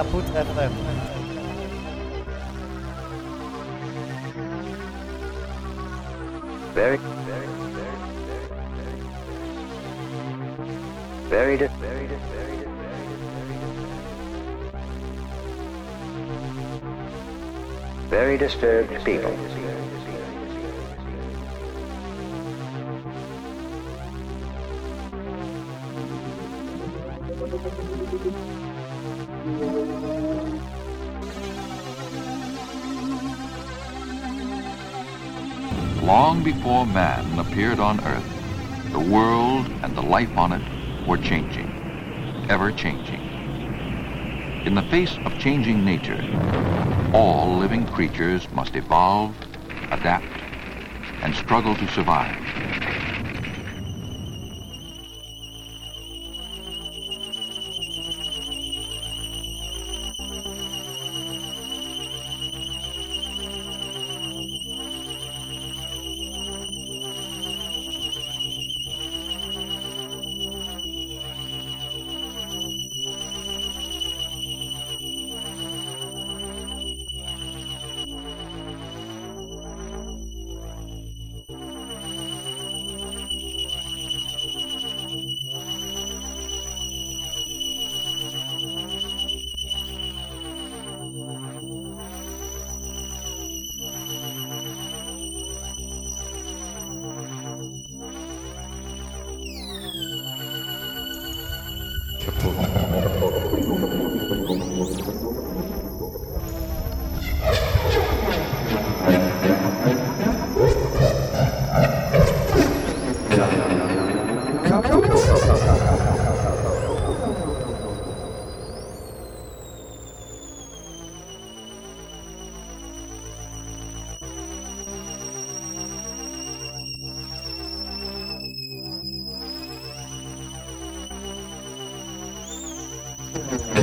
Kaputt FM. Very, very, very, very, very, very, very, very, dis- very disturbed people. Before man appeared on Earth, the world and the life on it were changing, ever changing. In the face of changing nature, all living creatures must evolve, adapt, and struggle to survive.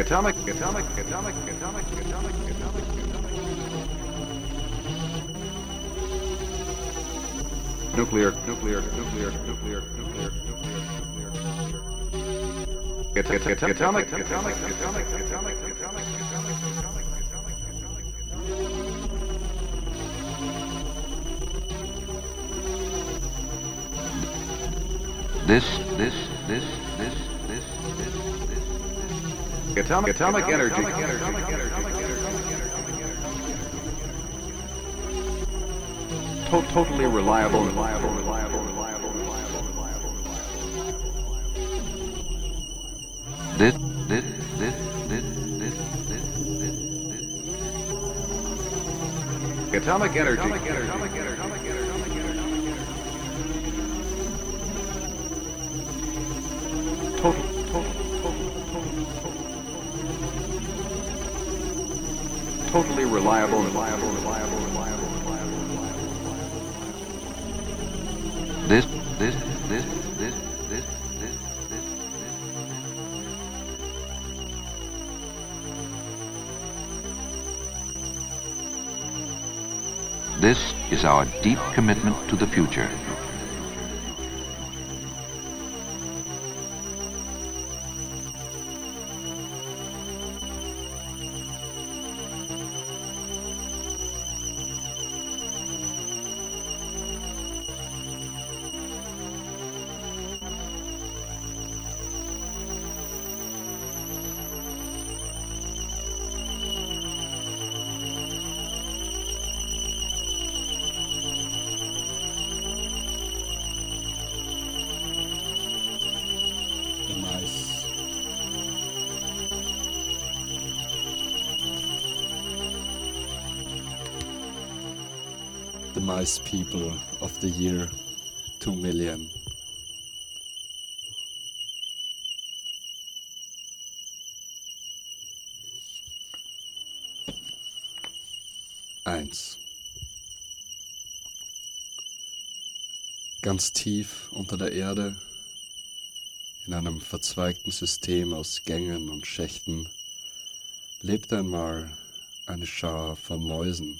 atomic, atomic, atomic, atomic, atomic, atomic, atomic. Nuclear, nuclear, nuclear, nuclear, nuclear, nuclear, nuclear. Atomic, atomic, atomic, atomic, atomic. This. Atomic, atomic energy. Atomic energy. To- totally reliable, reliable, reliable, reliable, reliable, reliable, reliable. This, this, this, this, this, this, this, this. Atomic energy. Atomic energy. Atomic energy. Reliable, reliable, reliable, reliable, reliable, reliable, this, this, this, this, this, this, this. This is our deep commitment to the future. Mice people of the year 2 million. Eins. Ganz tief unter der Erde, in einem verzweigten System aus Gängen und Schächten, lebte einmal eine Schar von Mäusen.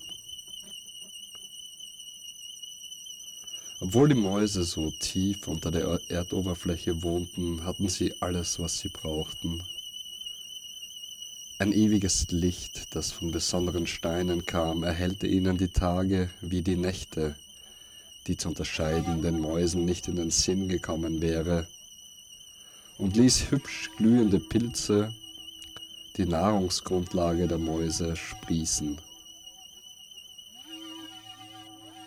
Obwohl die Mäuse so tief unter der Erdoberfläche wohnten, hatten sie alles, was sie brauchten. Ein ewiges Licht, das von besonderen Steinen kam, erhellte ihnen die Tage wie die Nächte, die zu unterscheiden den Mäusen nicht in den Sinn gekommen wäre, und ließ hübsch glühende Pilze, die Nahrungsgrundlage der Mäuse, sprießen.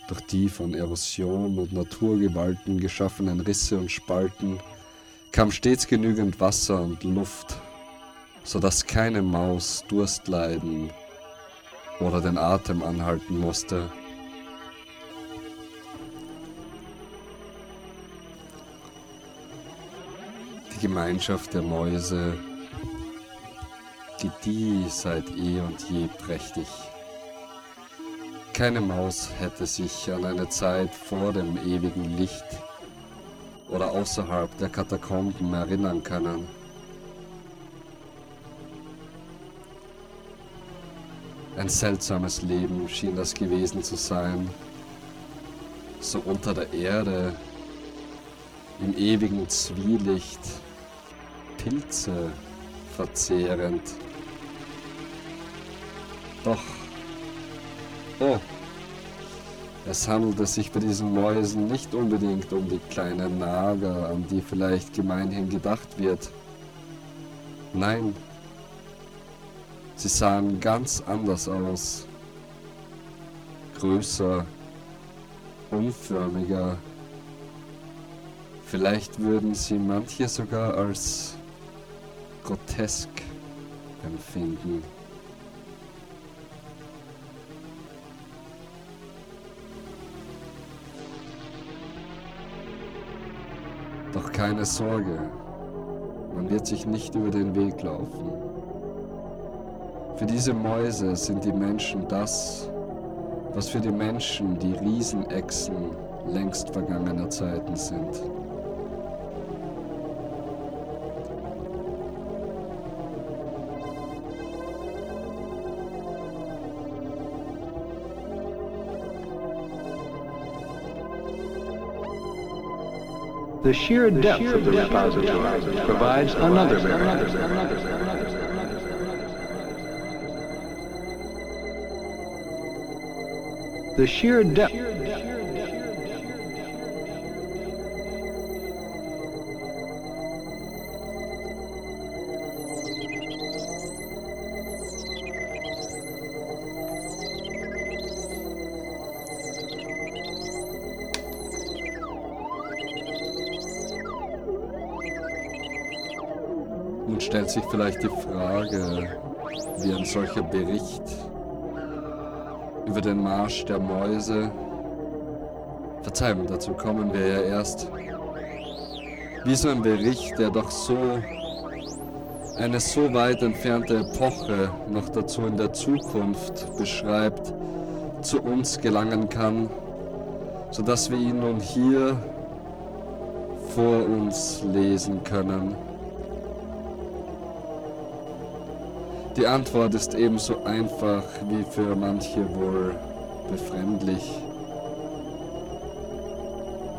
Durch die von Erosion und Naturgewalten geschaffenen Risse und Spalten kam stets genügend Wasser und Luft, so dass keine Maus Durst leiden oder den Atem anhalten musste. Die Gemeinschaft der Mäuse gedieh seit eh und je prächtig. Keine Maus hätte sich an eine Zeit vor dem ewigen Licht oder außerhalb der Katakomben erinnern können. Ein seltsames Leben schien das gewesen zu sein, so unter der Erde, im ewigen Zwielicht, Pilze verzehrend. Doch, oh, es handelte sich bei diesen Mäusen nicht unbedingt um die kleinen Nager, an die vielleicht gemeinhin gedacht wird. Nein, sie sahen ganz anders aus. Größer, unförmiger. Vielleicht würden sie manche sogar als grotesk empfinden. Keine Sorge, man wird sich nicht über den Weg laufen. Für diese Mäuse sind die Menschen das, was für die Menschen die Riesenechsen längst vergangener Zeiten sind. The sheer depth of the repository provides another barrier. The sheer depth sich vielleicht die Frage, wie ein solcher Bericht über den Marsch der Mäuse, Verzeihung, dazu kommen wir ja erst, wie so ein Bericht, der doch so eine so weit entfernte Epoche, noch dazu in der Zukunft beschreibt, zu uns gelangen kann, sodass wir ihn nun hier vor uns lesen können. Die Antwort ist ebenso einfach wie für manche wohl befremdlich.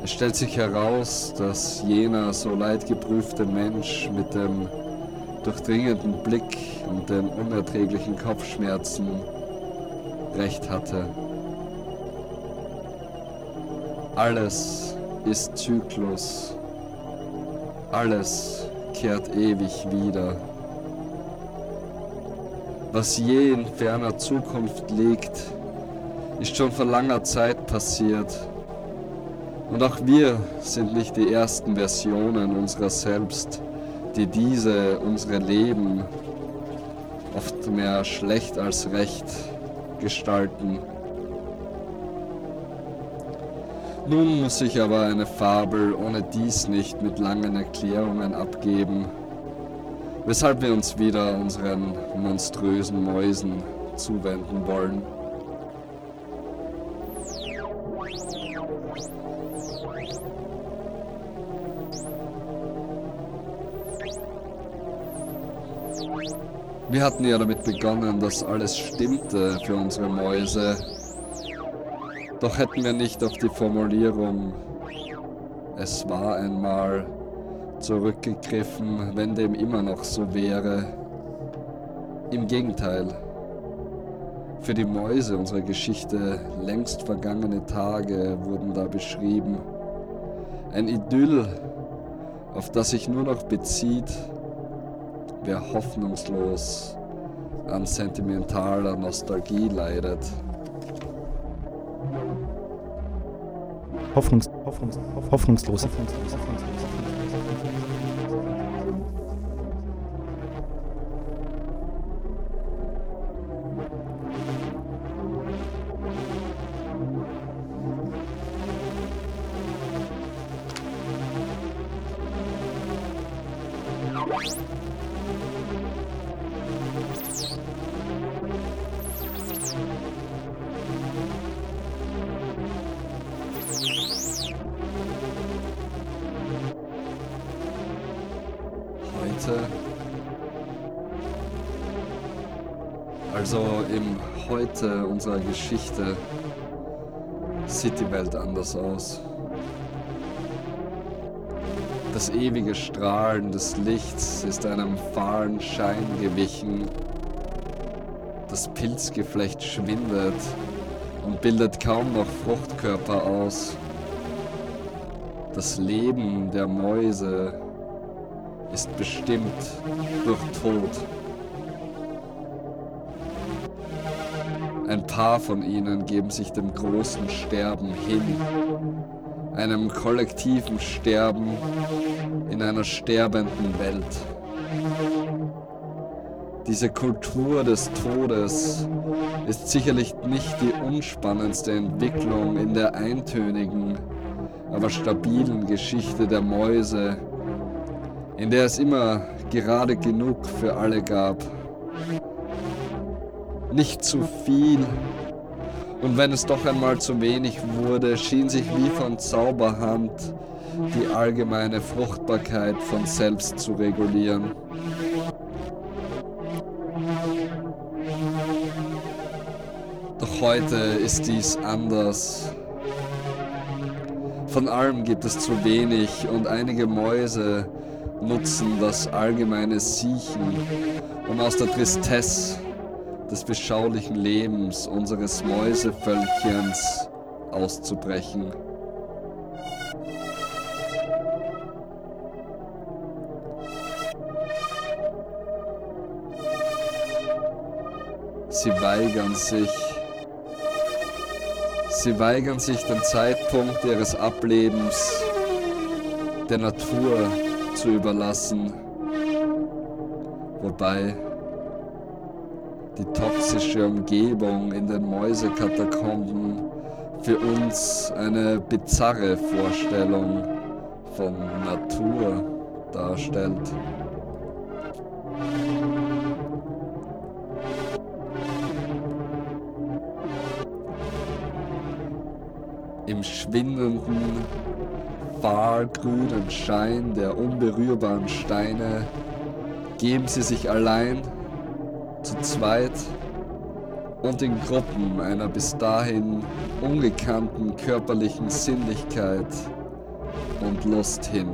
Es stellt sich heraus, dass jener so leidgeprüfte Mensch mit dem durchdringenden Blick und den unerträglichen Kopfschmerzen recht hatte. Alles ist Zyklus, alles kehrt ewig wieder. Was je in ferner Zukunft liegt, ist schon vor langer Zeit passiert. Und auch wir sind nicht die ersten Versionen unserer selbst, die diese, unsere Leben, oft mehr schlecht als recht gestalten. Nun muss ich aber eine Fabel ohne dies nicht mit langen Erklärungen abgeben, weshalb wir uns wieder unseren monströsen Mäusen zuwenden wollen. Wir hatten ja damit begonnen, dass alles stimmte für unsere Mäuse. Doch hätten wir nicht auf die Formulierung es war einmal zurückgegriffen, wenn dem immer noch so wäre. Im Gegenteil. Für die Mäuse unserer Geschichte längst vergangene Tage wurden da beschrieben. Ein Idyll, auf das sich nur noch bezieht, wer hoffnungslos an sentimentaler Nostalgie leidet. Hoffnungs, Hoffnungs, hoffnungslos. hoffnungslos. Heute, also im Heute unserer Geschichte, sieht die Welt anders aus. Das ewige Strahlen des Lichts ist einem fahlen Schein gewichen. Das Pilzgeflecht schwindet und bildet kaum noch Fruchtkörper aus. Das Leben der Mäuse ist bestimmt durch Tod. Ein paar von ihnen geben sich dem großen Sterben hin, einem kollektiven Sterben in einer sterbenden Welt. Diese Kultur des Todes ist sicherlich nicht die unspannendste Entwicklung in der eintönigen, aber stabilen Geschichte der Mäuse, in der es immer gerade genug für alle gab. Nicht zu viel, und wenn es doch einmal zu wenig wurde, schien sich wie von Zauberhand die allgemeine Fruchtbarkeit von selbst zu regulieren. Doch heute ist dies anders. Von allem gibt es zu wenig und einige Mäuse nutzen das allgemeine Siechen, um aus der Tristesse des beschaulichen Lebens unseres Mäusevölkchens auszubrechen. Sie weigern sich, sie weigern sich den Zeitpunkt ihres Ablebens der Natur zu überlassen, wobei die toxische Umgebung in den Mäusekatakomben für uns eine bizarre Vorstellung von Natur darstellt. Im schwindenden, fahlgrünen Schein der unberührbaren Steine geben sie sich allein, zu zweit und in Gruppen einer bis dahin ungekannten körperlichen Sinnlichkeit und Lust hin.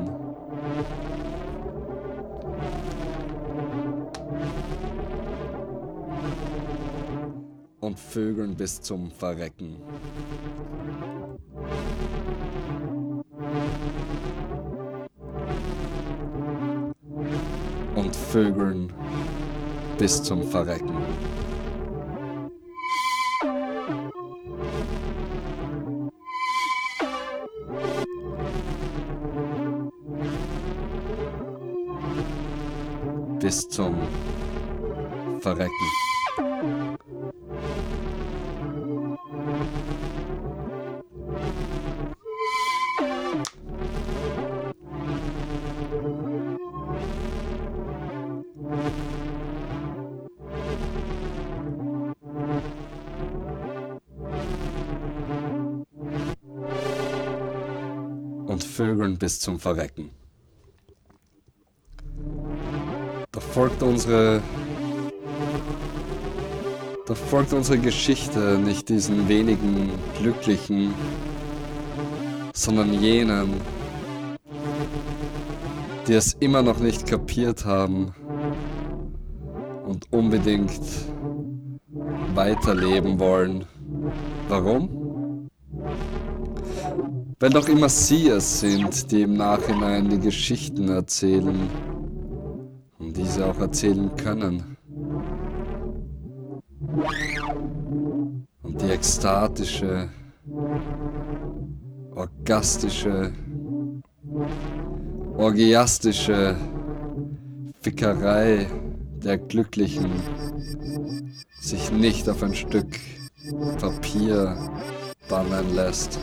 Und Vögeln bis zum Verrecken. Und Vögeln bis zum Verrecken. Bis zum Verrecken. Bis zum Verrecken. Doch folgt unsere doch folgt unsere Geschichte nicht diesen wenigen Glücklichen, sondern jenen, die es immer noch nicht kapiert haben und unbedingt weiterleben wollen. Warum? Weil doch immer sie es sind, die im Nachhinein die Geschichten erzählen und diese auch erzählen können. Und die ekstatische, orgastische, orgiastische Fickerei der Glücklichen sich nicht auf ein Stück Papier bannen lässt.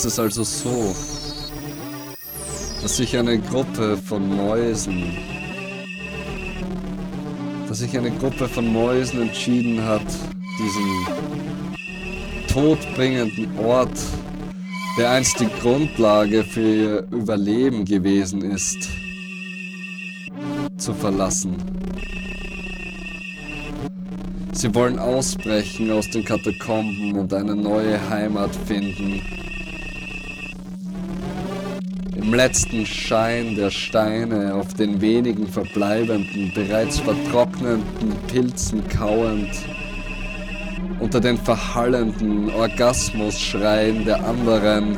Ist es also so, dass sich eine Gruppe von Mäusen, dass sich eine Gruppe von Mäusen entschieden hat, diesen todbringenden Ort, der einst die Grundlage für ihr Überleben gewesen ist, zu verlassen. Sie wollen ausbrechen aus den Katakomben und eine neue Heimat finden. Letzten Schein der Steine auf den wenigen verbleibenden, bereits vertrockneten Pilzen kauend, unter den verhallenden Orgasmusschreien der anderen,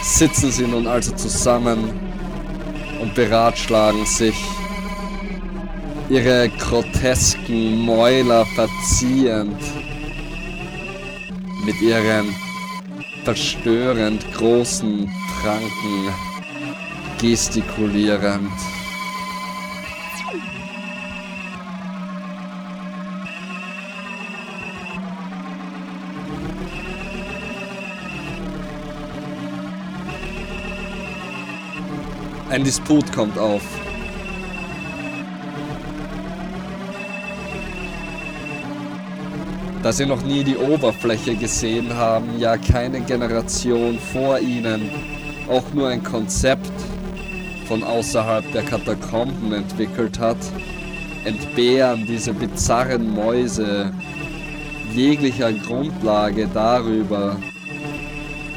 sitzen sie nun also zusammen und beratschlagen sich, ihre grotesken Mäuler verziehend, mit ihren verstörend großen Pranken gestikulierend. Ein Disput kommt auf. Da sie noch nie die Oberfläche gesehen haben, ja keine Generation vor ihnen auch nur ein Konzept von außerhalb der Katakomben entwickelt hat, entbehren diese bizarren Mäuse jeglicher Grundlage darüber,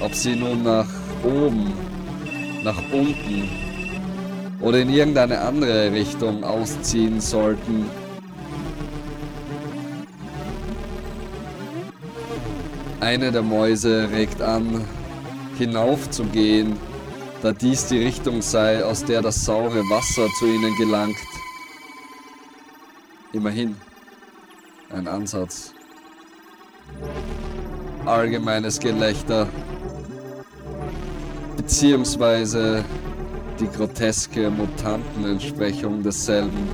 ob sie nun nach oben, nach unten oder in irgendeine andere Richtung ausziehen sollten. Eine der Mäuse regt an, hinaufzugehen, da dies die Richtung sei, aus der das saure Wasser zu ihnen gelangt. Immerhin ein Ansatz. Allgemeines Gelächter, beziehungsweise die groteske Mutantenentsprechung desselben.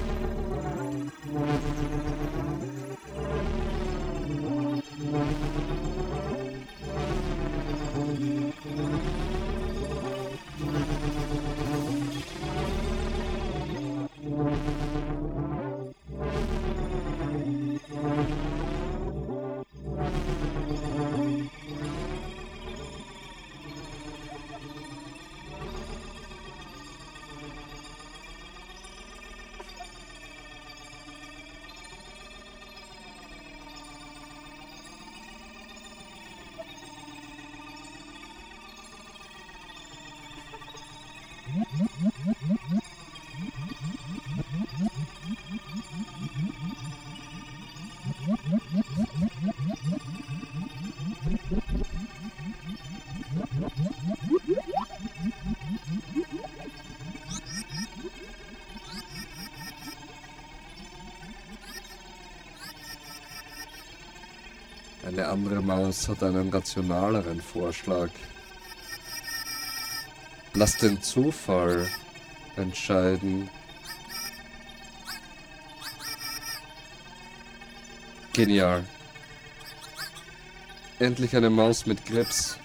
Eine andere Maus hat einen rationaleren Vorschlag. Lass den Zufall entscheiden. Genial. Endlich eine Maus mit Grips.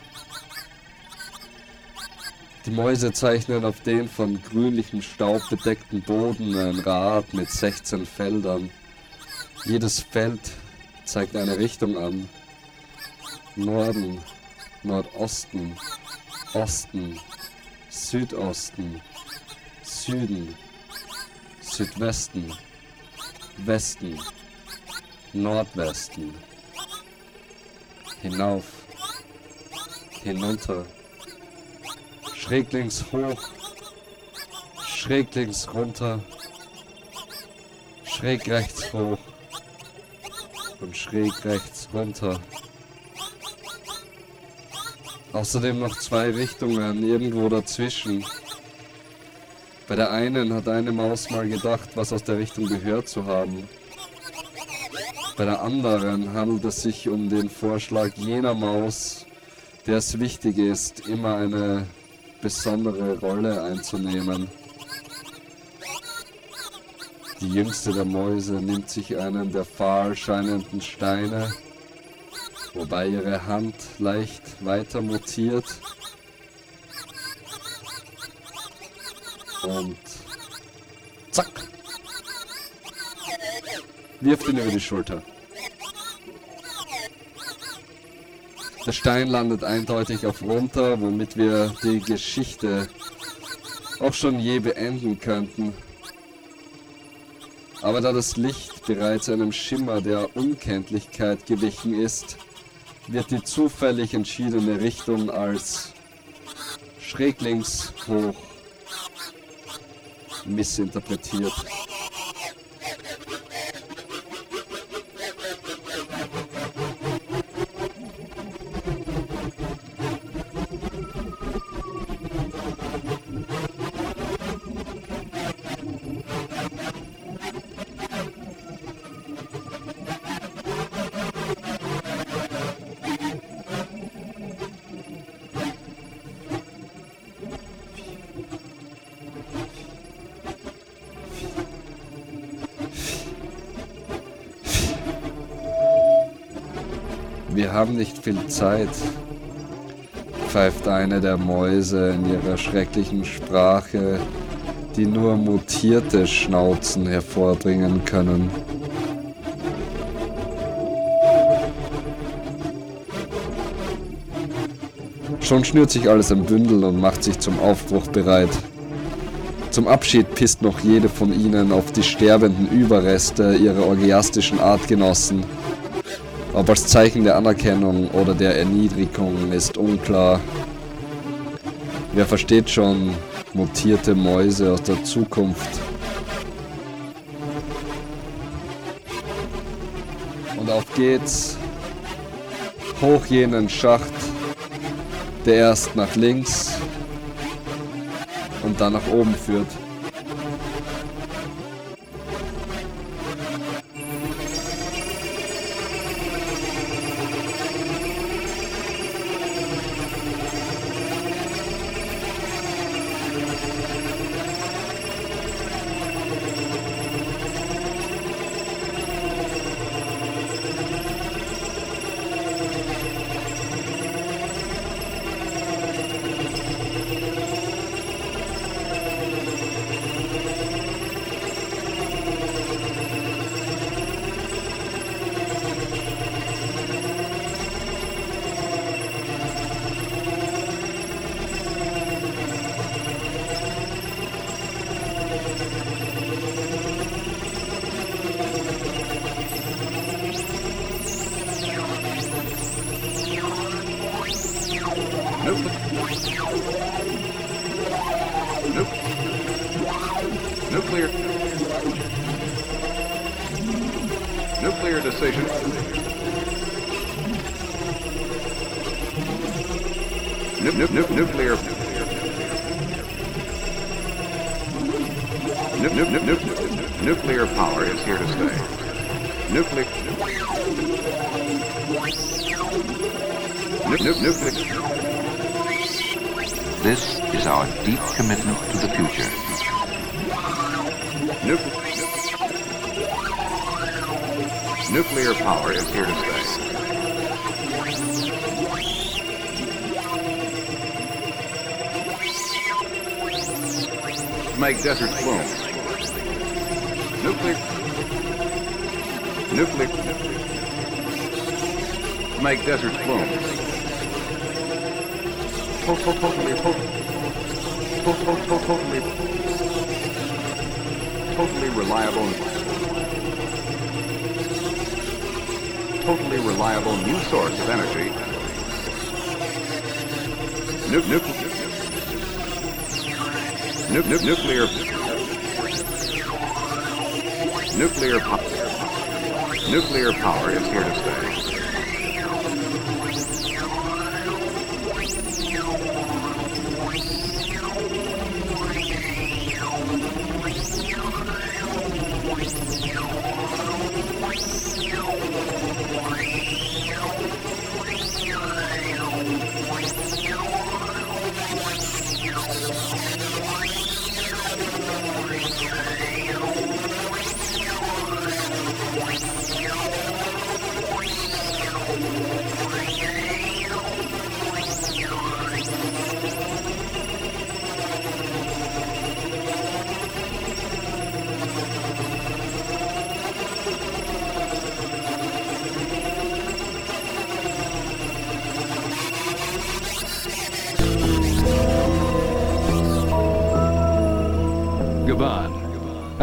Die Mäuse zeichnen auf den von grünlichem Staub bedeckten Boden ein Rad mit 16 Feldern. Jedes Feld zeigt eine Richtung an. Norden, Nordosten, Osten, Südosten, Süden, Südwesten, Westen, Nordwesten, hinauf, hinunter, schräglings hoch, schräglings runter, schräg rechts hoch und schräg rechts runter. Außerdem noch zwei Richtungen irgendwo dazwischen. Bei der einen hat eine Maus mal gedacht, was aus der Richtung gehört zu haben. Bei der anderen handelt es sich um den Vorschlag jener Maus, der es wichtig ist, immer eine besondere Rolle einzunehmen. Die jüngste der Mäuse nimmt sich einen der fahl scheinenden Steine, wobei ihre Hand leicht weiter mutiert und zack, wirft ihn über die Schulter. Der Stein landet eindeutig auf runter, womit wir die Geschichte auch schon je beenden könnten. Aber da das Licht bereits einem Schimmer der Unkenntlichkeit gewichen ist, wird die zufällig entschiedene Richtung als schräglings hoch missinterpretiert. Haben nicht viel Zeit, pfeift eine der Mäuse in ihrer schrecklichen Sprache, die nur mutierte Schnauzen hervorbringen können. Schon schnürt sich alles ein Bündel und macht sich zum Aufbruch bereit. Zum Abschied pisst noch jede von ihnen auf die sterbenden Überreste ihrer orgiastischen Artgenossen. Ob als Zeichen der Anerkennung oder der Erniedrigung ist unklar. Wer versteht schon mutierte Mäuse aus der Zukunft? Und auf geht's. Hoch jenen Schacht, der erst nach links und dann nach oben führt. Nuclear, nuclear, po- nuclear power is here to stay.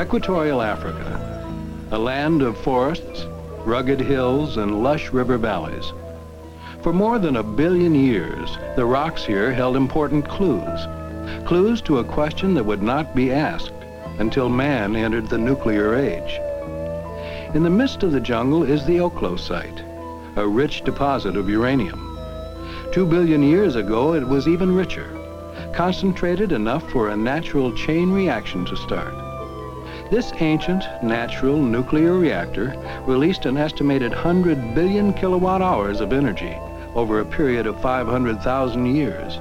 Equatorial Africa, a land of forests, rugged hills, and lush river valleys. For more than a billion years, the rocks here held important clues. Clues to a question that would not be asked until man entered the nuclear age. In the midst of the jungle is the Oklo site, a rich deposit of uranium. Two billion years ago, it was even richer, concentrated enough for a natural chain reaction to start. This ancient, natural nuclear reactor released an estimated 100 billion kilowatt hours of energy over a period of 500,000 years.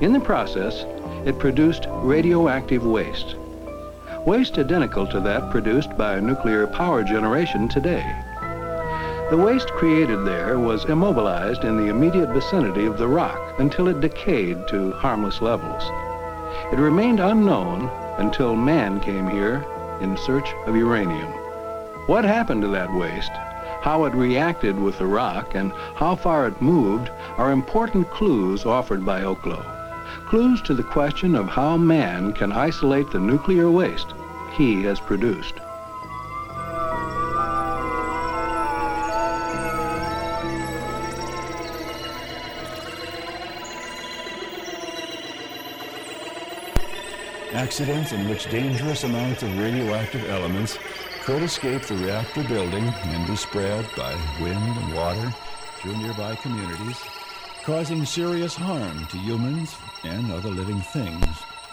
In the process, it produced radioactive waste. Waste identical to that produced by nuclear power generation today. The waste created there was immobilized in the immediate vicinity of the rock until it decayed to harmless levels. It remained unknown until man came here in search of uranium. What happened to that waste, how it reacted with the rock, and how far it moved are important clues offered by Oklo. Clues to the question of how man can isolate the nuclear waste he has produced. Accidents in which dangerous amounts of radioactive elements could escape the reactor building and be spread by wind and water through nearby communities, causing serious harm to humans and other living things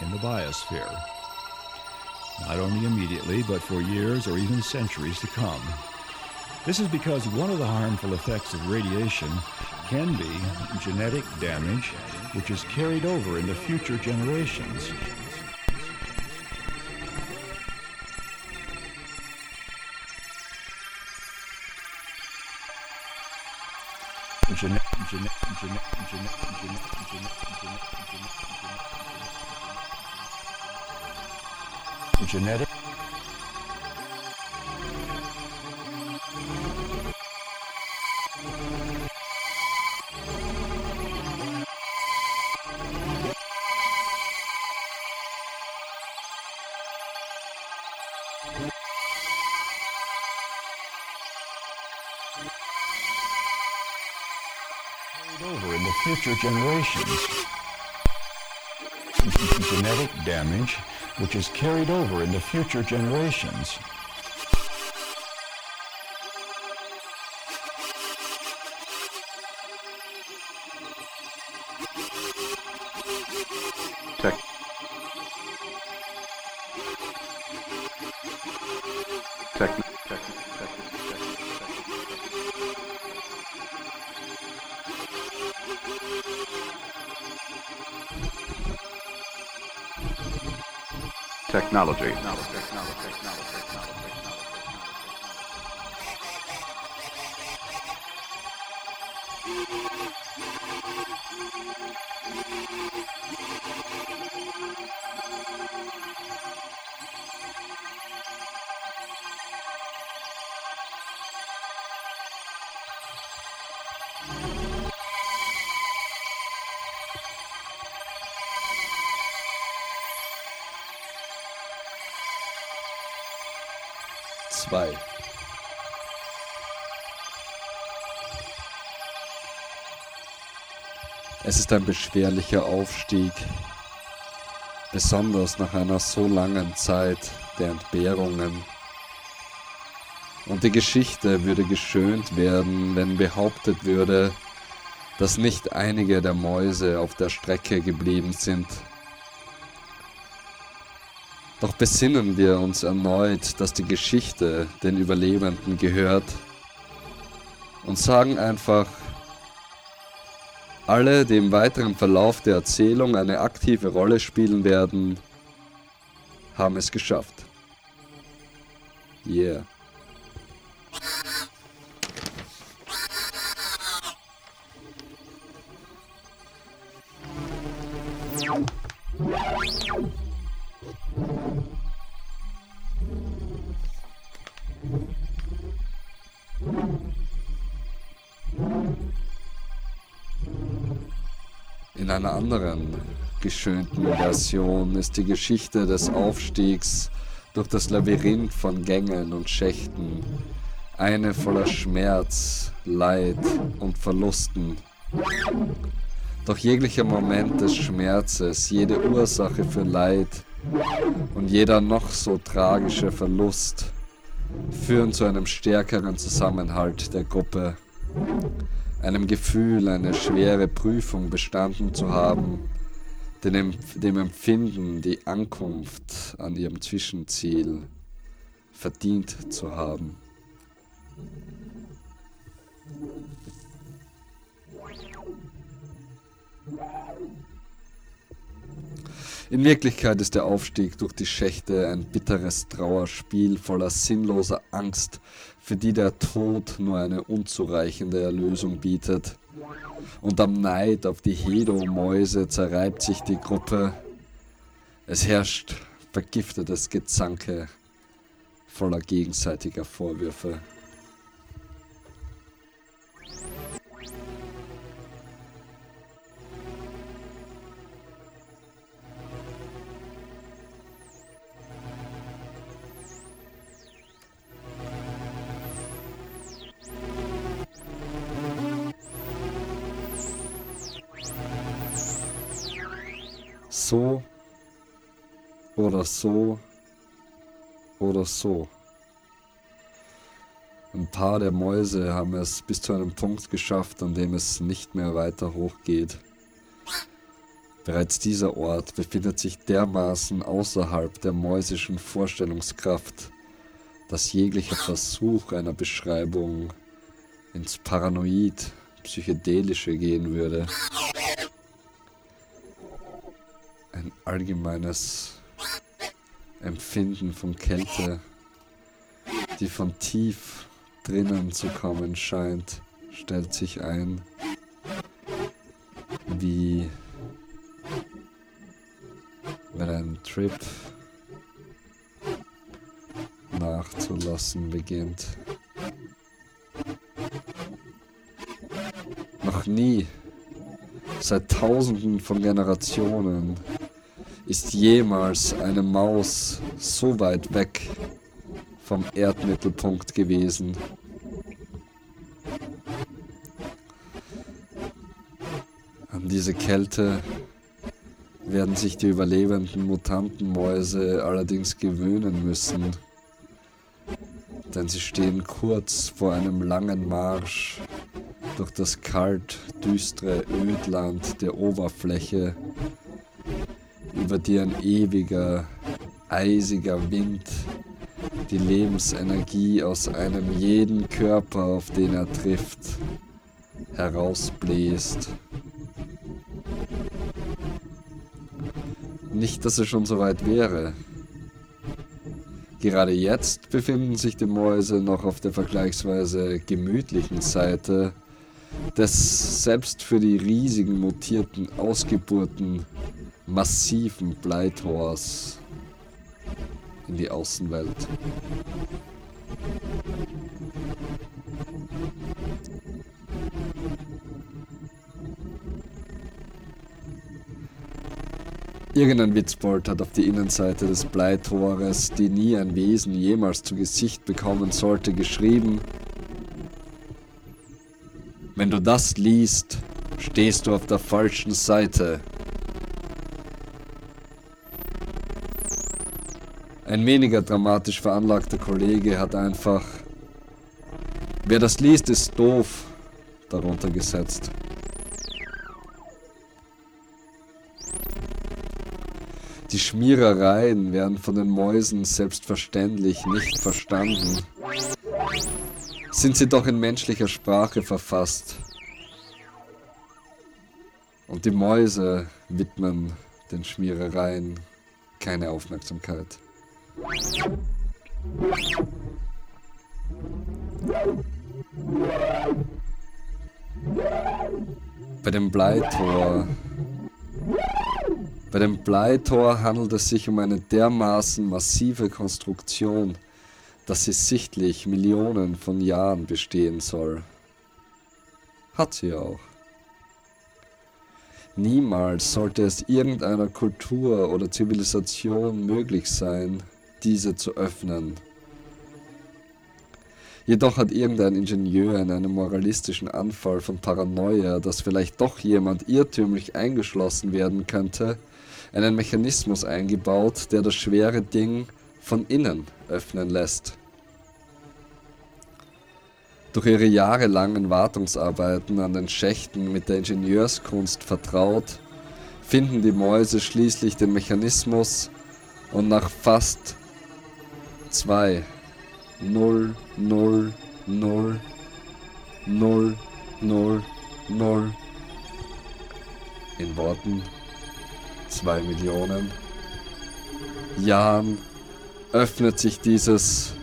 in the biosphere. Not only immediately, but for years or even centuries to come. This is because one of the harmful effects of radiation can be genetic damage, which is carried over into future generations. Genetic future generations. genetic damage which is carried over into future generations. Technology. Zwei. Ist ein beschwerlicher Aufstieg, besonders nach einer so langen Zeit der Entbehrungen. Und die Geschichte würde geschönt werden, wenn behauptet würde, dass nicht einige der Mäuse auf der Strecke geblieben sind. Doch besinnen wir uns erneut, dass die Geschichte den Überlebenden gehört und sagen einfach, alle, die im weiteren Verlauf der Erzählung eine aktive Rolle spielen werden, haben es geschafft. Yeah. In einer anderen geschönten Version ist die Geschichte des Aufstiegs durch das Labyrinth von Gängen und Schächten eine voller Schmerz, Leid und Verlusten. Doch jeglicher Moment des Schmerzes, jede Ursache für Leid und jeder noch so tragische Verlust führen zu einem stärkeren Zusammenhalt der Gruppe einem Gefühl, eine schwere Prüfung bestanden zu haben, dem, Empfinden, die Ankunft an ihrem Zwischenziel verdient zu haben. In Wirklichkeit ist der Aufstieg durch die Schächte ein bitteres Trauerspiel voller sinnloser Angst, für die der Tod nur eine unzureichende Erlösung bietet. Und am Neid auf die Hedo-Mäuse zerreibt sich die Gruppe. Es herrscht vergiftetes Gezanke voller gegenseitiger Vorwürfe. So oder so oder so. Ein paar der Mäuse haben es bis zu einem Punkt geschafft, an dem es nicht mehr weiter hochgeht. Bereits dieser Ort befindet sich dermaßen außerhalb der mäusischen Vorstellungskraft, dass jeglicher Versuch einer Beschreibung ins Paranoid, Psychedelische gehen würde. Allgemeines Empfinden von Kälte, die von tief drinnen zu kommen scheint, stellt sich ein, wie wenn ein Trip nachzulassen beginnt. Noch nie, seit tausenden von Generationen, ist jemals eine Maus so weit weg vom Erdmittelpunkt gewesen. An diese Kälte werden sich die überlebenden Mutantenmäuse allerdings gewöhnen müssen, denn sie stehen kurz vor einem langen Marsch durch das kalt, düstere Ödland der Oberfläche, über die ein ewiger, eisiger Wind die Lebensenergie aus einem jeden Körper, auf den er trifft, herausbläst. Nicht, dass es schon so weit wäre. Gerade jetzt befinden sich die Mäuse noch auf der vergleichsweise gemütlichen Seite des selbst für die riesigen mutierten Ausgeburten massiven Bleitors in die Außenwelt. Irgendein Witzbold hat auf die Innenseite des Bleitores, die nie ein Wesen jemals zu Gesicht bekommen sollte, geschrieben, wenn du das liest, stehst du auf der falschen Seite. Ein weniger dramatisch veranlagter Kollege hat einfach, wer das liest, ist doof, darunter gesetzt. Die Schmierereien werden von den Mäusen selbstverständlich nicht verstanden. Sind sie doch in menschlicher Sprache verfasst. Und die Mäuse widmen den Schmierereien keine Aufmerksamkeit. Bei dem Bleitor bei dem Bleitor handelt es sich um eine dermaßen massive Konstruktion, dass sie sichtlich Millionen von Jahren bestehen soll. Hat sie auch. Niemals sollte es irgendeiner Kultur oder Zivilisation möglich sein, diese zu öffnen. Jedoch hat irgendein Ingenieur in einem moralistischen Anfall von Paranoia, dass vielleicht doch jemand irrtümlich eingeschlossen werden könnte, einen Mechanismus eingebaut, der das schwere Ding von innen öffnen lässt. Durch ihre jahrelangen Wartungsarbeiten an den Schächten mit der Ingenieurskunst vertraut, finden die Mäuse schließlich den Mechanismus und nach fast 2, 0, 0, 0, 0, 0, 0 in Worten 2 Millionen. Jahren öffnet sich dieses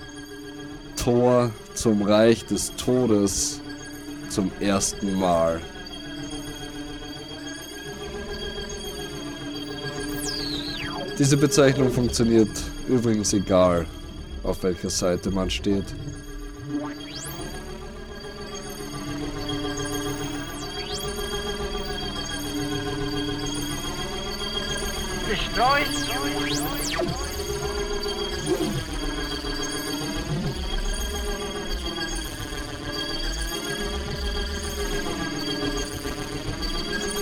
Tor zum Reich des Todes zum ersten Mal. Diese Bezeichnung funktioniert übrigens egal, auf welcher Seite man steht.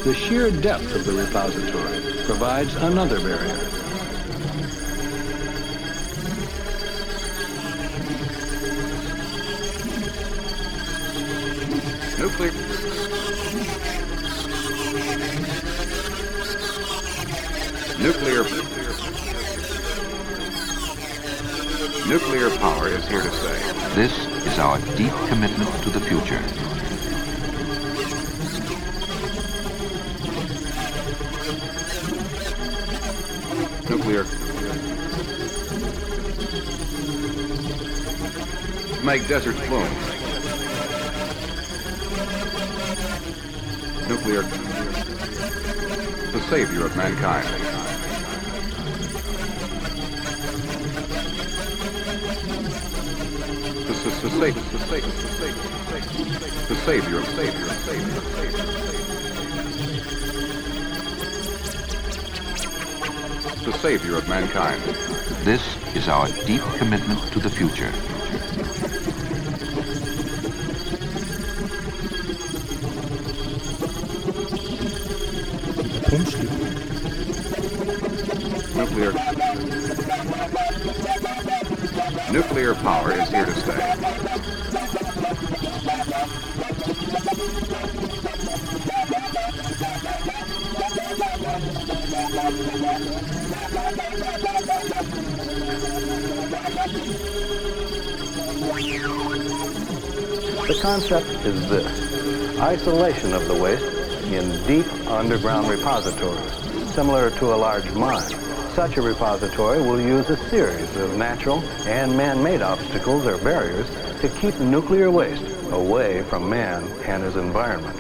The sheer depth of the repository provides another barrier. Nuclear. Nuclear power is here to stay. This is our deep commitment to the future. Nuclear. Make deserts bloom. Nuclear. The savior of mankind. The, the, the, sa- the, sa- the, sa- the savior of savior of savior of savior. The savior of mankind. This is our deep commitment to the future. Nuclear. Nuclear power is here to stay. Concept is this isolation of the waste in deep underground repositories, similar to a large mine. Such a repository will use a series of natural and man made obstacles or barriers to keep nuclear waste away from man and his environment.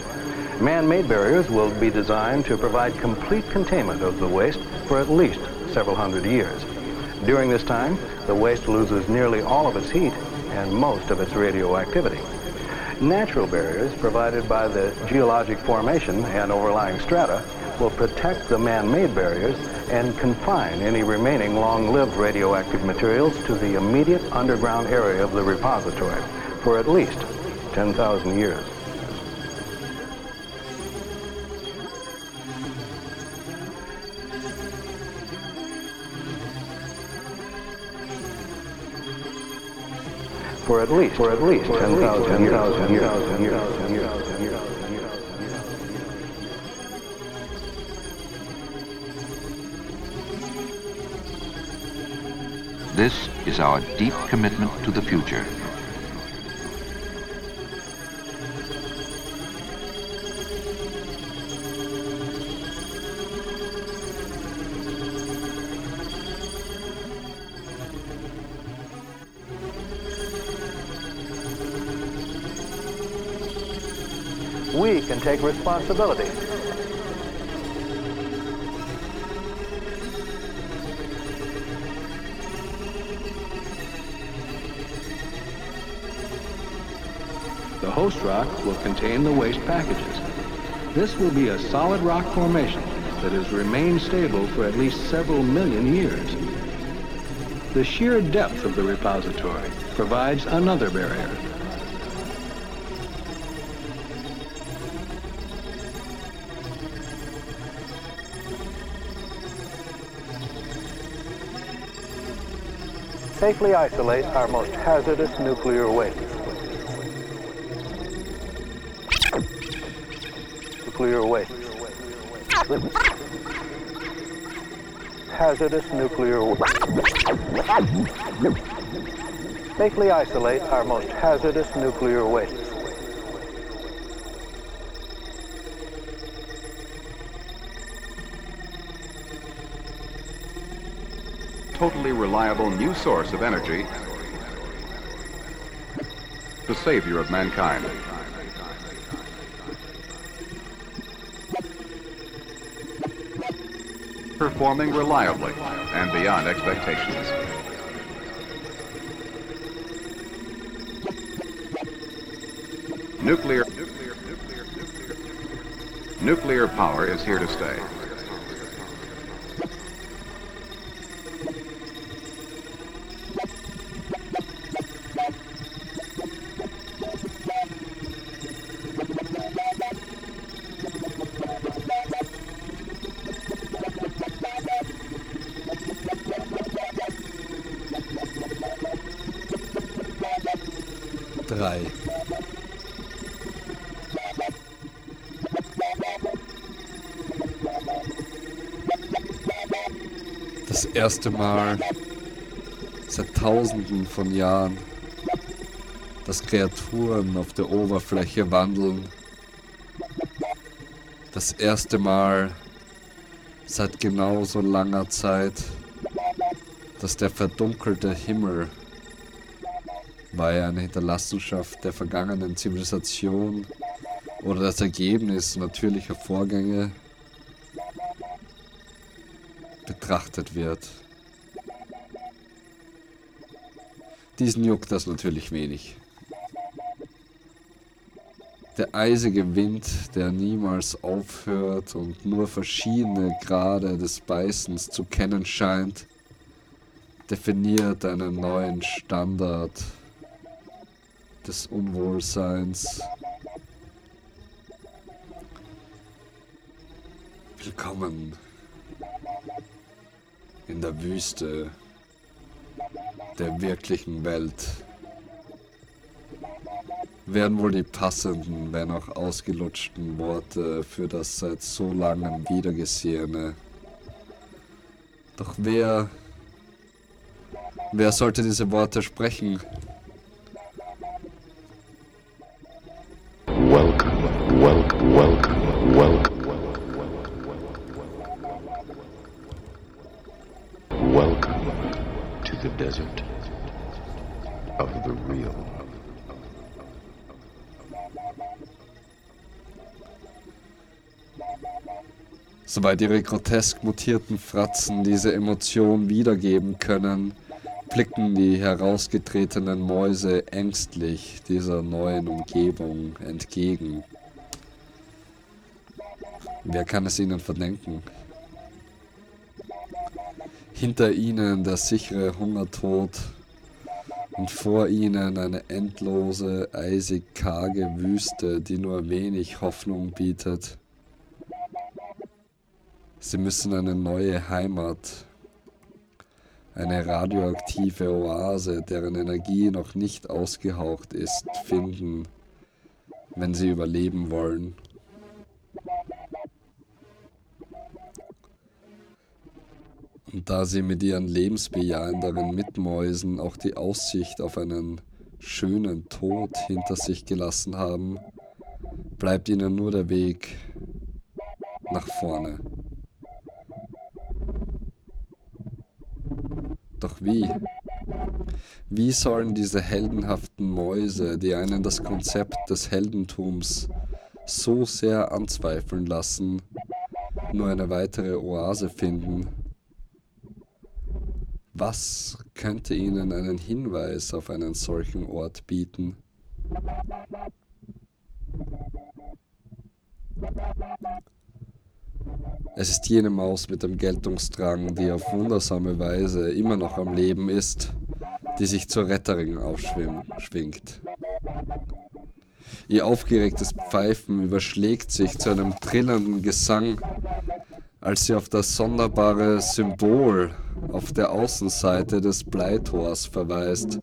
Man made barriers will be designed to provide complete containment of the waste for at least several hundred years. During this time, the waste loses nearly all of its heat and most of its radioactivity. Natural barriers provided by the geologic formation and overlying strata will protect the man-made barriers and confine any remaining long-lived radioactive materials to the immediate underground area of the repository for at least 10,000 years. For at least, for at least 10,000 years, years, years, years, years. This is our deep commitment to the future. Take responsibility. The host rock will contain the waste packages. This will be a solid rock formation that has remained stable for at least several million years. The sheer depth of the repository provides another barrier. Safely isolate our most hazardous nuclear waste. Nuclear waste. Hazardous nuclear waste. Safely isolate our most hazardous nuclear waste. Reliable new source of energy. The savior of mankind. Performing reliably and beyond expectations. Nuclear, nuclear, nuclear, nuclear, nuclear power is here to stay. Erste Mal seit Tausenden von Jahren, dass Kreaturen auf der Oberfläche wandeln. Das erste Mal seit genauso langer Zeit, dass der verdunkelte Himmel war er eine Hinterlassenschaft der vergangenen Zivilisation oder das Ergebnis natürlicher Vorgänge betrachtet wird. Diesen juckt das natürlich wenig. Der eisige Wind, der niemals aufhört und nur verschiedene Grade des Beißens zu kennen scheint, definiert einen neuen Standard des Unwohlseins. Willkommen in der Wüste der wirklichen Welt wären wohl die passenden, wenn auch ausgelutschten Worte für das seit so langem Wiedergesehene. Doch wer, wer sollte diese Worte sprechen? Welcome, welcome, welcome, welcome. Welcome desert of the real. Soweit ihre grotesk mutierten Fratzen diese Emotion wiedergeben können, blicken die herausgetretenen Mäuse ängstlich dieser neuen Umgebung entgegen. Wer kann es ihnen verdenken? Hinter ihnen der sichere Hungertod und vor ihnen eine endlose, eisig karge Wüste, die nur wenig Hoffnung bietet. Sie müssen eine neue Heimat, eine radioaktive Oase, deren Energie noch nicht ausgehaucht ist, finden, wenn sie überleben wollen. Da sie mit ihren lebensbejahenderen Mitmäusen auch die Aussicht auf einen schönen Tod hinter sich gelassen haben, bleibt ihnen nur der Weg nach vorne. Doch wie? Wie sollen diese heldenhaften Mäuse, die einen das Konzept des Heldentums so sehr anzweifeln lassen, nur eine weitere Oase finden? Was könnte ihnen einen Hinweis auf einen solchen Ort bieten? Es ist jene Maus mit dem Geltungsdrang, die auf wundersame Weise immer noch am Leben ist, die sich zur Retterin aufschwingt. Ihr aufgeregtes Pfeifen überschlägt sich zu einem trillernden Gesang, als sie auf das sonderbare Symbol auf der Außenseite des Bleitors verweist.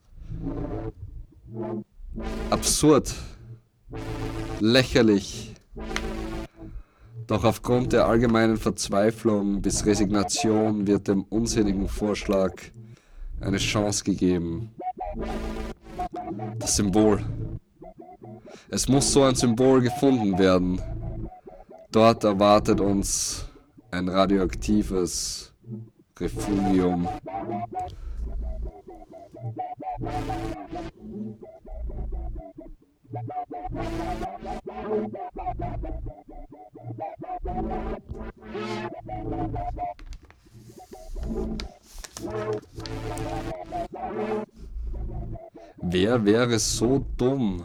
Absurd, lächerlich, doch aufgrund der allgemeinen Verzweiflung bis Resignation wird dem unsinnigen Vorschlag eine Chance gegeben. Das Symbol. Es muss so ein Symbol gefunden werden. Dort erwartet uns ein radioaktives Refugium. Wer wäre so dumm,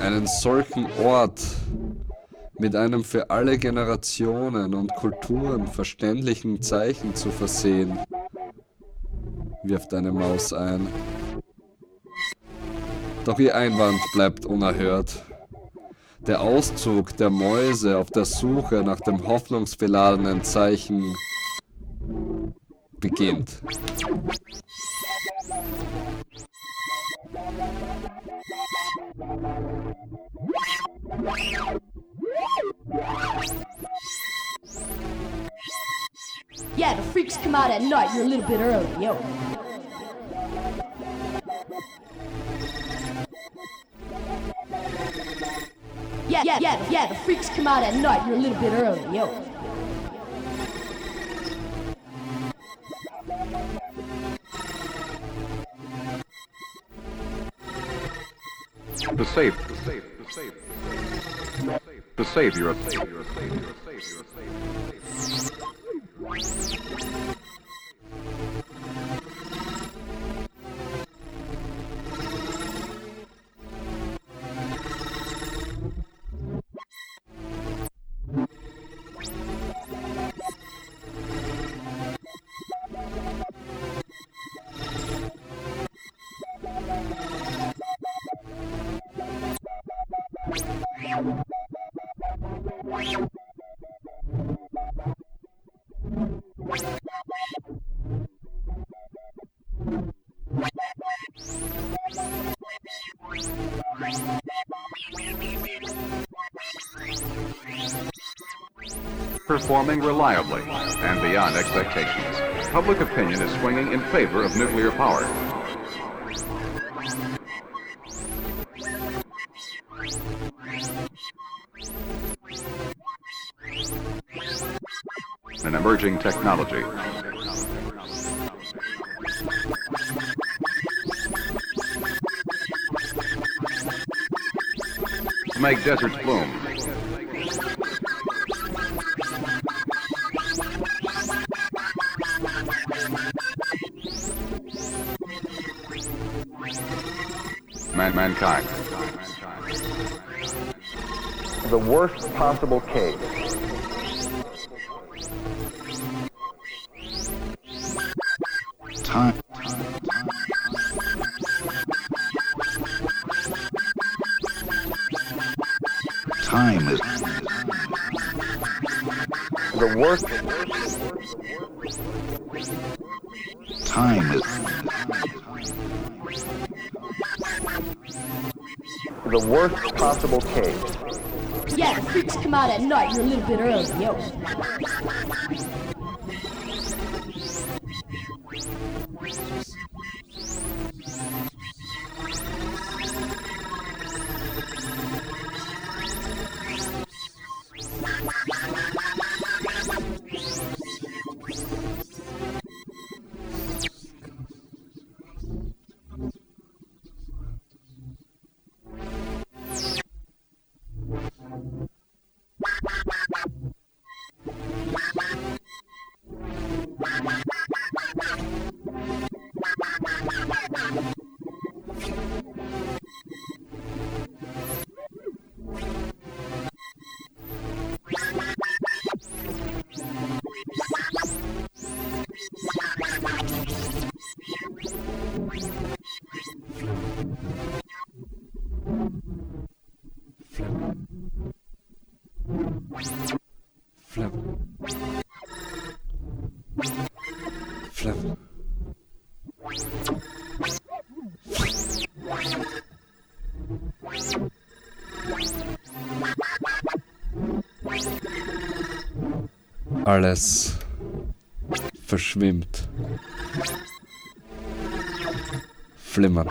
einen solchen Ort mit einem für alle Generationen und Kulturen verständlichen Zeichen zu versehen? wirft eine Maus ein. Doch ihr Einwand bleibt unerhört. Der Auszug der Mäuse auf der Suche nach dem hoffnungsbeladenen Zeichen beginnt. Yeah, the freaks come out at night. You're a little bit early, yo. Yeah, yeah, yeah, yeah, the freaks come out at night. You're a little bit early, yo. The safe, the safe, the savior of Performing reliably and beyond expectations, public opinion is swinging in favor of nuclear power. An emerging technology make deserts bloom. Man- mankind. The worst possible case. A little bit early, yo. Flip. Flip. Alles verschwimmt. Flimmern.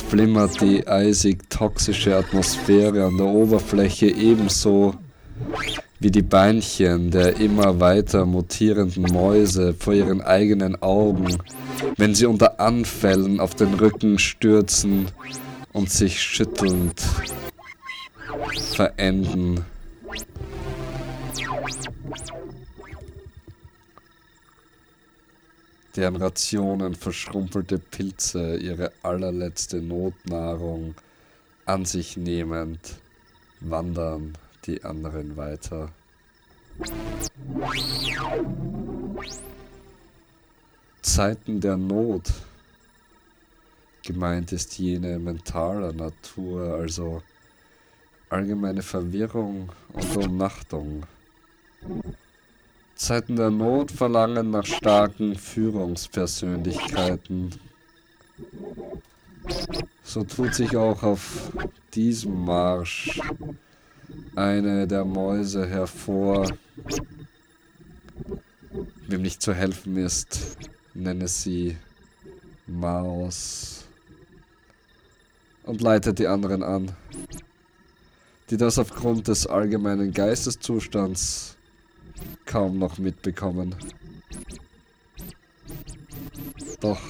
Flimmert die eisig toxische Atmosphäre an der Oberfläche ebenso wie die Beinchen der immer weiter mutierenden Mäuse vor ihren eigenen Augen, wenn sie unter Anfällen auf den Rücken stürzen und sich schüttelnd verenden. Deren Rationen verschrumpelte Pilze ihre allerletzte Notnahrung an sich nehmend, wandern die anderen weiter. Zeiten der Not. Gemeint ist jene mentaler Natur, also allgemeine Verwirrung und Umnachtung. Zeiten der Not verlangen nach starken Führungspersönlichkeiten. So tut sich auch auf diesem Marsch eine der Mäuse hervor. Wem nicht zu helfen ist, nenne sie Maus und leitet die anderen an, die das aufgrund des allgemeinen Geisteszustands kaum noch mitbekommen. Doch.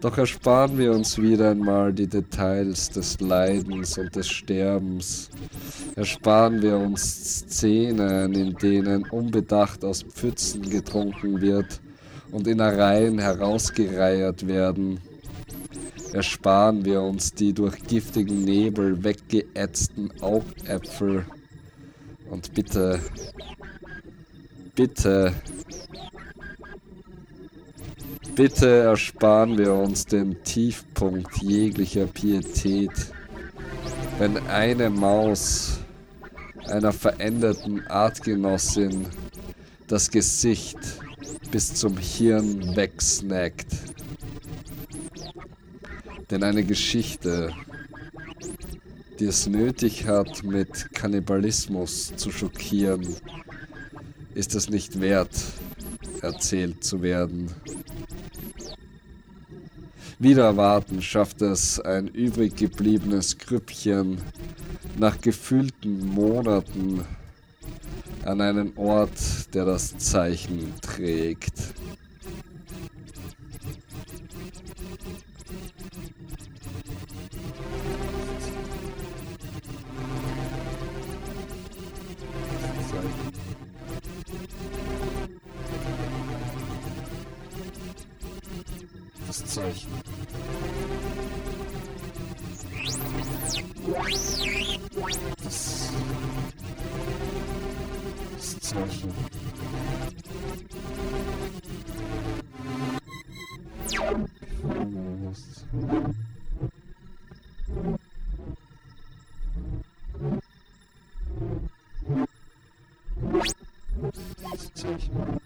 Doch ersparen wir uns wieder einmal die Details des Leidens und des Sterbens. Ersparen wir uns Szenen, in denen unbedacht aus Pfützen getrunken wird und Innereien herausgereiert werden. Ersparen wir uns die durch giftigen Nebel weggeätzten Augäpfel und bitte, bitte, bitte ersparen wir uns den Tiefpunkt jeglicher Pietät, wenn eine Maus einer veränderten Artgenossin das Gesicht bis zum Hirn wegsnackt. Denn eine Geschichte die es nötig hat, mit Kannibalismus zu schockieren, ist es nicht wert, erzählt zu werden. Wieder erwarten schafft es ein übrig gebliebenes Grüppchen nach gefühlten Monaten an einen Ort, der das Zeichen trägt. Das Zeichen. Das, das Zeichen. Das Zeichen.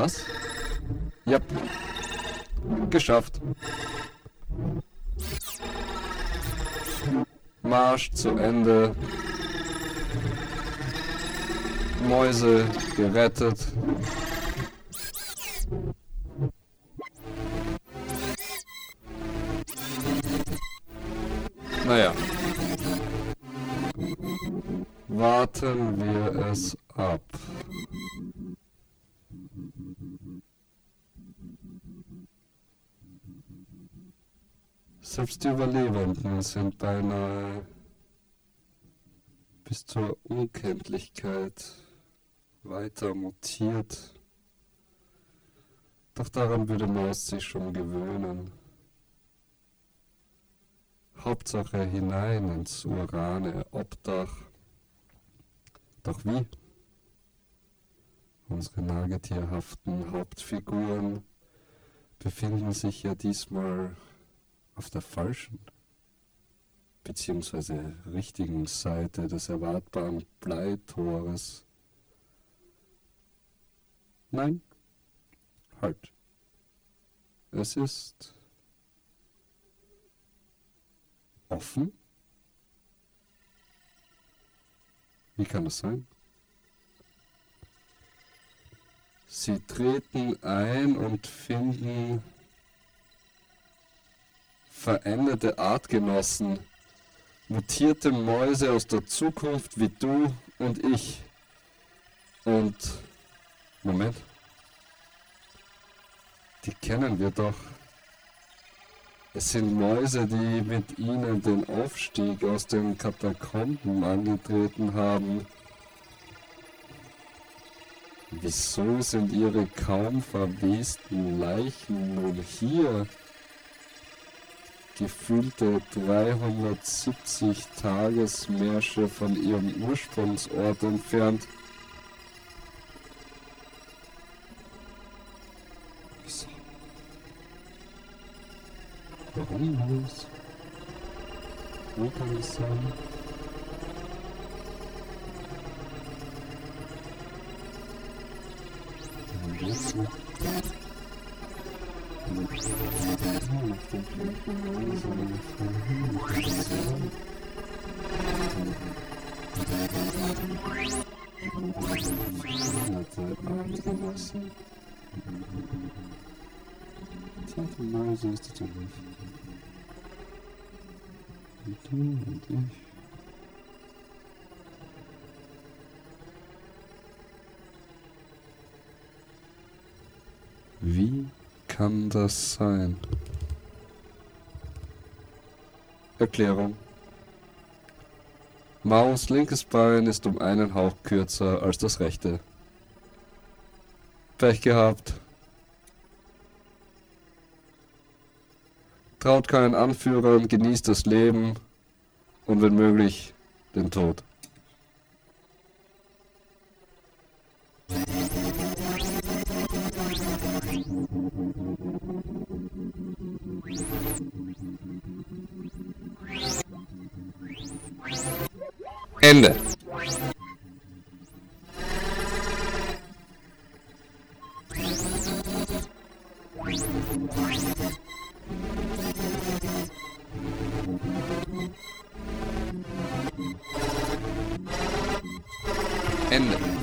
Was? Ja. Geschafft. Marsch zu Ende. Mäuse gerettet. Die Überlebenden sind beinahe bis zur Unkenntlichkeit weiter mutiert. Doch daran würde Maus sich schon gewöhnen. Hauptsache hinein ins urane Obdach. Doch wie? Unsere nagetierhaften Hauptfiguren befinden sich ja diesmal auf der falschen beziehungsweise richtigen Seite des erwartbaren Bleitores. Nein, halt. Es ist offen. Wie kann das sein? Sie treten ein und finden veränderte Artgenossen, mutierte Mäuse aus der Zukunft wie du und ich. Und Moment. Die kennen wir doch. Es sind Mäuse, die mit ihnen den Aufstieg aus den Katakomben angetreten haben. Wieso sind ihre kaum verwesten Leichen nun hier? Gefühlte 370 Tagesmärsche von ihrem Ursprungsort entfernt. Warum los? Wo kann es sein? Und jetzt noch. Ja, auf den Reise von Himmel. Wasser. Tja, genau so ist es ja nicht. Und du und ich. Wie kann das sein? Erklärung. Maus linkes Bein ist um einen Hauch kürzer als das rechte. Pech gehabt. Traut keinen Anführern, genießt das Leben und wenn möglich den Tod. Ende. Ende.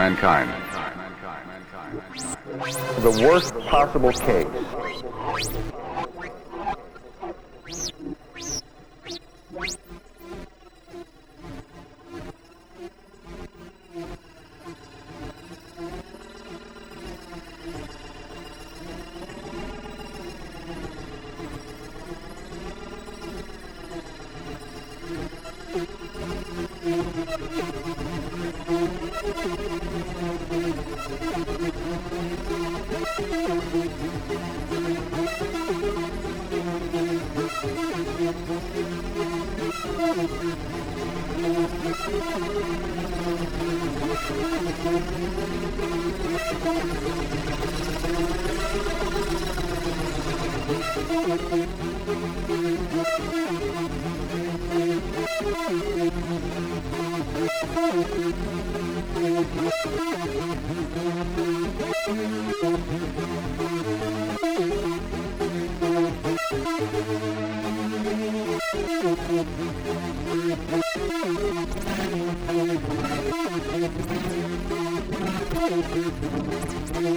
Mankind. The worst possible case.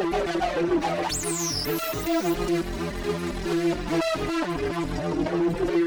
Thank you.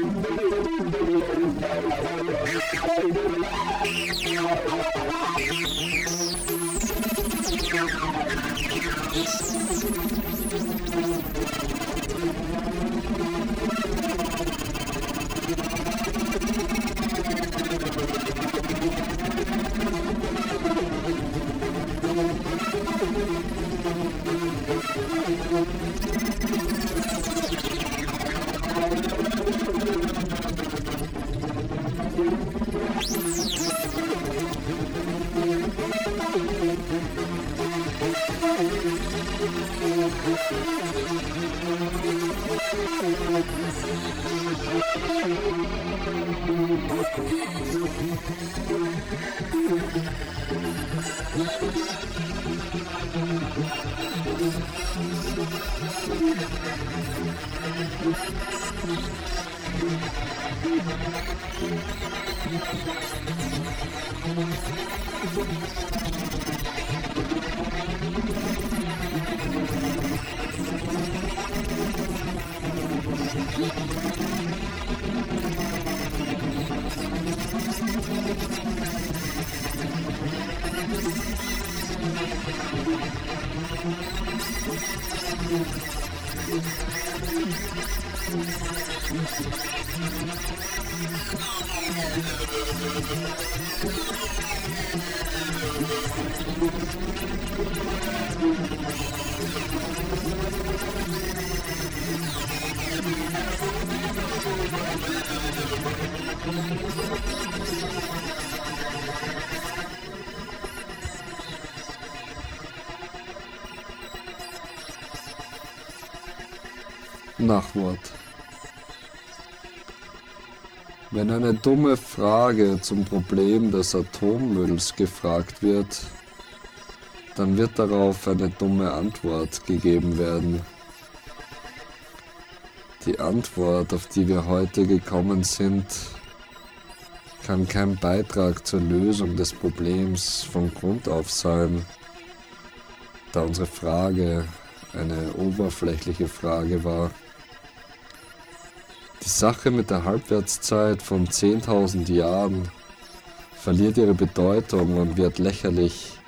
Нахват. Wenn eine dumme Frage zum Problem des Atommülls gefragt wird, dann wird darauf eine dumme Antwort gegeben werden. Die Antwort, auf die wir heute gekommen sind, kann kein Beitrag zur Lösung des Problems von Grund auf sein, da unsere Frage eine oberflächliche Frage war. Die Sache mit der Halbwertszeit von 10.000 Jahren verliert ihre Bedeutung und wird lächerlich,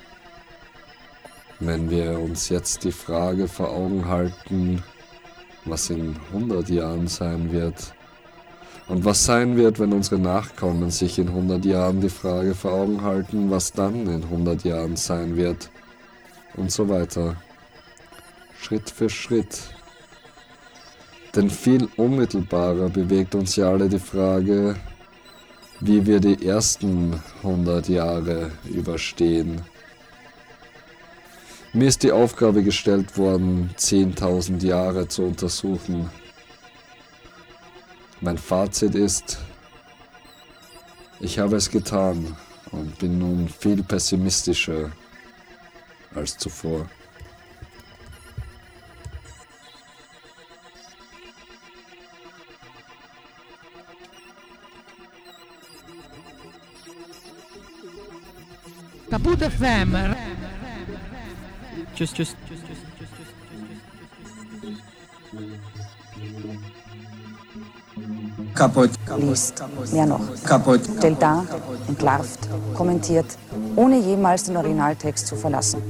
wenn wir uns jetzt die Frage vor Augen halten, was in 100 Jahren sein wird. Und was sein wird, wenn unsere Nachkommen sich in 100 Jahren die Frage vor Augen halten, was dann in 100 Jahren sein wird. Und so weiter. Schritt für Schritt. Denn viel unmittelbarer bewegt uns ja alle die Frage, wie wir die ersten 100 Jahre überstehen. Mir ist die Aufgabe gestellt worden, 10.000 Jahre zu untersuchen. Mein Fazit ist, ich habe es getan und bin nun viel pessimistischer als zuvor. Caput FM. Just, just, Kaputt. Liest. Mehr noch. Kaputt. Stellt dar, entlarvt, kommentiert, ohne jemals den Originaltext zu verlassen.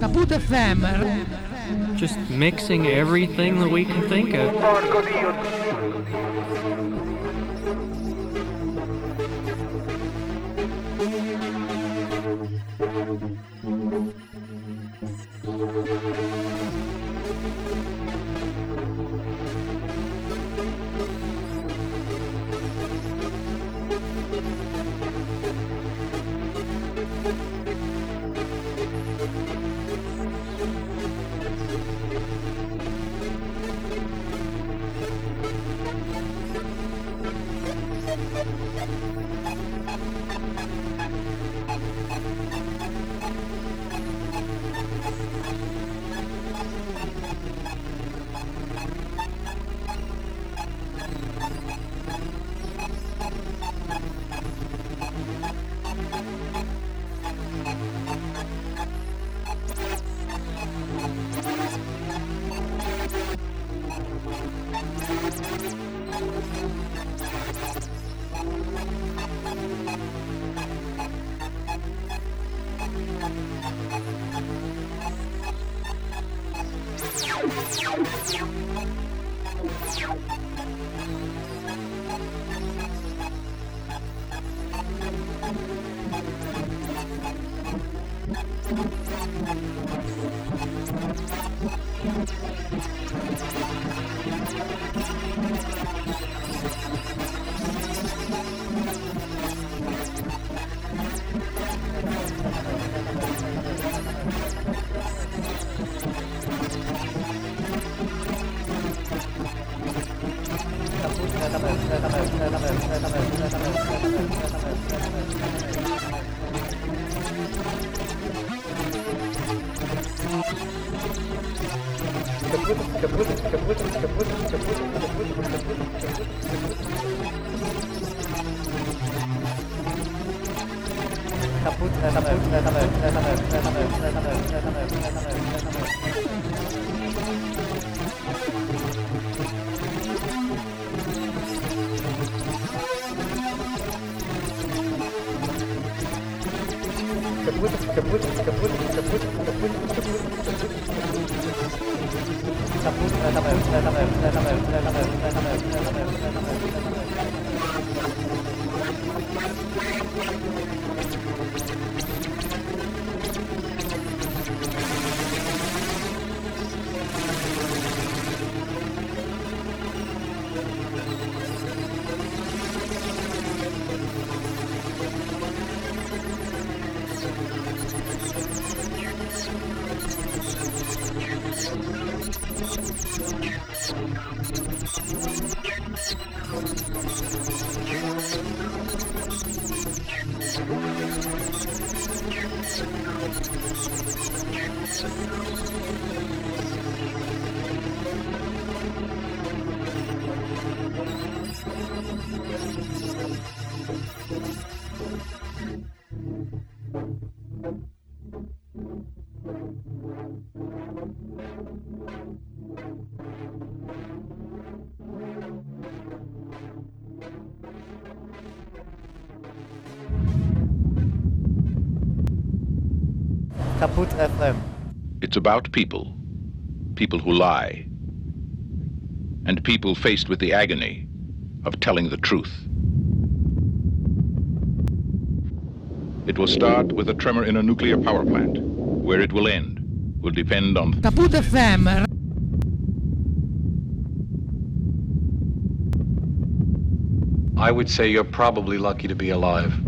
Caput FM. Just mixing everything that we can think of. chapuza, chapuza. Kaputt FM. It's about people. People who lie. And people faced with the agony of telling the truth. It will start with a tremor in a nuclear power plant. Where it will end will depend on Caput FM. I would say you're probably lucky to be alive.